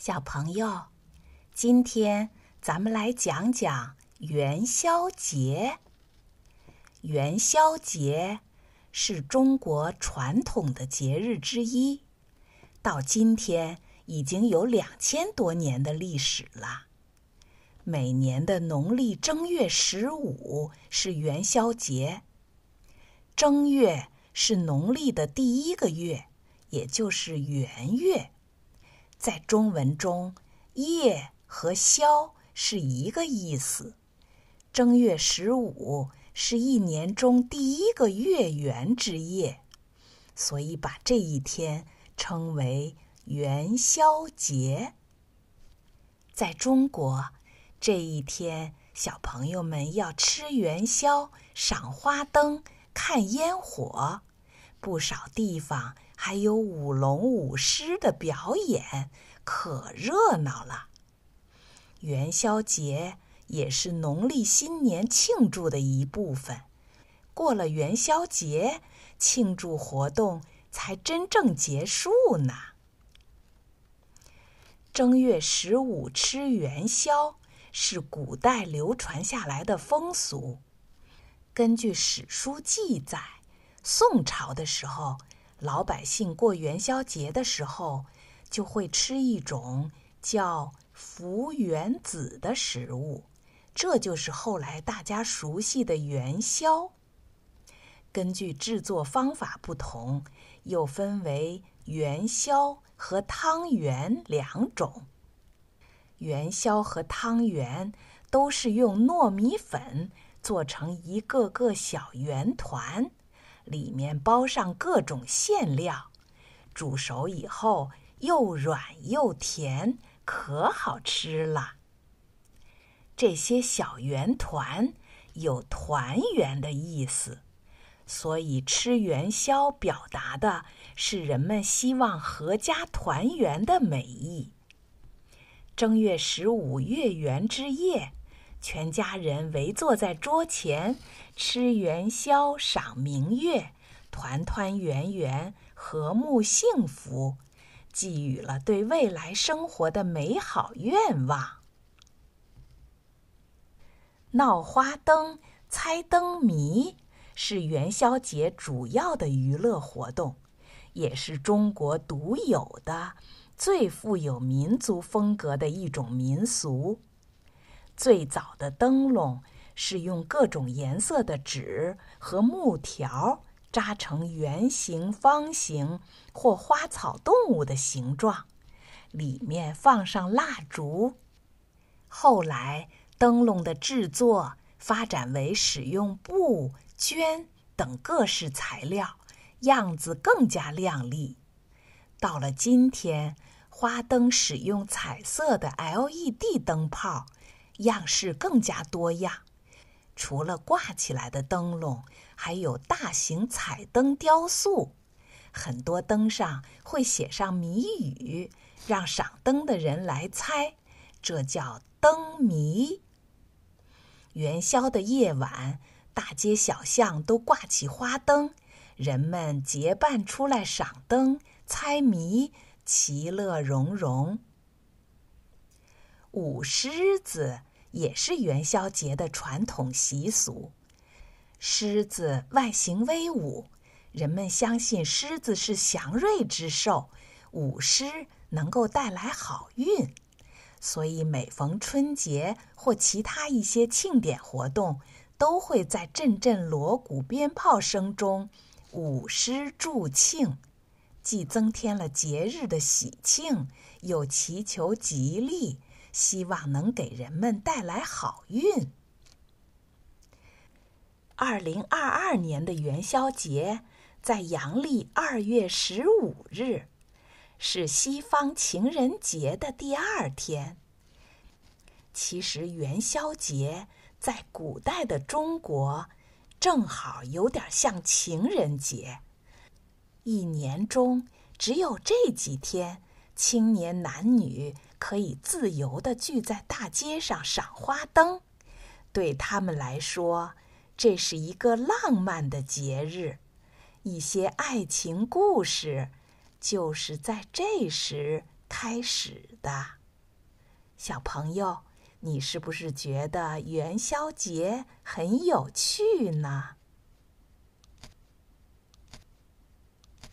小朋友，今天咱们来讲讲元宵节。元宵节是中国传统的节日之一，到今天已经有两千多年的历史了。每年的农历正月十五是元宵节。正月是农历的第一个月，也就是元月。在中文中，“夜”和“宵”是一个意思。正月十五是一年中第一个月圆之夜，所以把这一天称为元宵节。在中国，这一天小朋友们要吃元宵、赏花灯、看烟火，不少地方。还有舞龙舞狮的表演，可热闹了。元宵节也是农历新年庆祝的一部分。过了元宵节，庆祝活动才真正结束呢。正月十五吃元宵是古代流传下来的风俗。根据史书记载，宋朝的时候。老百姓过元宵节的时候，就会吃一种叫“福元子”的食物，这就是后来大家熟悉的元宵。根据制作方法不同，又分为元宵和汤圆两种。元宵和汤圆都是用糯米粉做成一个个小圆团。里面包上各种馅料，煮熟以后又软又甜，可好吃了。这些小圆团有团圆的意思，所以吃元宵表达的是人们希望阖家团圆的美意。正月十五月圆之夜。全家人围坐在桌前，吃元宵，赏明月，团团圆圆，和睦幸福，寄予了对未来生活的美好愿望。闹花灯、猜灯谜是元宵节主要的娱乐活动，也是中国独有的、最富有民族风格的一种民俗。最早的灯笼是用各种颜色的纸和木条扎成圆形、方形或花草动物的形状，里面放上蜡烛。后来，灯笼的制作发展为使用布、绢等各式材料，样子更加亮丽。到了今天，花灯使用彩色的 LED 灯泡。样式更加多样，除了挂起来的灯笼，还有大型彩灯雕塑。很多灯上会写上谜语，让赏灯的人来猜，这叫灯谜。元宵的夜晚，大街小巷都挂起花灯，人们结伴出来赏灯、猜谜，其乐融融。舞狮子。也是元宵节的传统习俗。狮子外形威武，人们相信狮子是祥瑞之兽，舞狮能够带来好运，所以每逢春节或其他一些庆典活动，都会在阵阵锣鼓鞭炮声中舞狮助庆，既增添了节日的喜庆，又祈求吉利。希望能给人们带来好运。二零二二年的元宵节在阳历二月十五日，是西方情人节的第二天。其实元宵节在古代的中国，正好有点像情人节。一年中只有这几天，青年男女。可以自由地聚在大街上赏花灯，对他们来说，这是一个浪漫的节日。一些爱情故事，就是在这时开始的。小朋友，你是不是觉得元宵节很有趣呢？